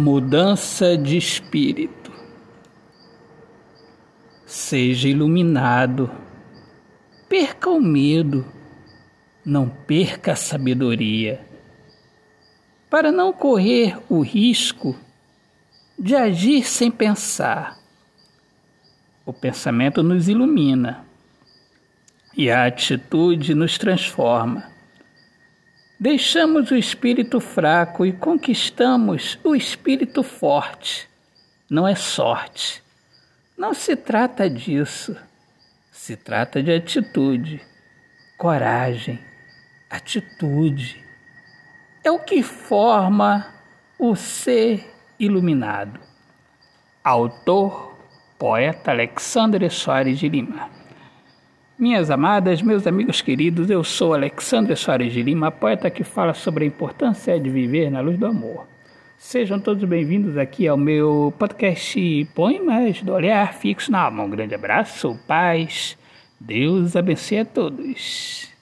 Mudança de espírito. Seja iluminado. Perca o medo. Não perca a sabedoria. Para não correr o risco de agir sem pensar. O pensamento nos ilumina e a atitude nos transforma. Deixamos o espírito fraco e conquistamos o espírito forte. Não é sorte. Não se trata disso. Se trata de atitude, coragem, atitude. É o que forma o ser iluminado. Autor, poeta Alexandre Soares de Lima. Minhas amadas, meus amigos queridos, eu sou Alexandre Soares de Lima, poeta que fala sobre a importância de viver na luz do amor. Sejam todos bem-vindos aqui ao meu podcast Poemas do Olhar Fixo na Alma. Um grande abraço, paz, Deus abençoe a todos.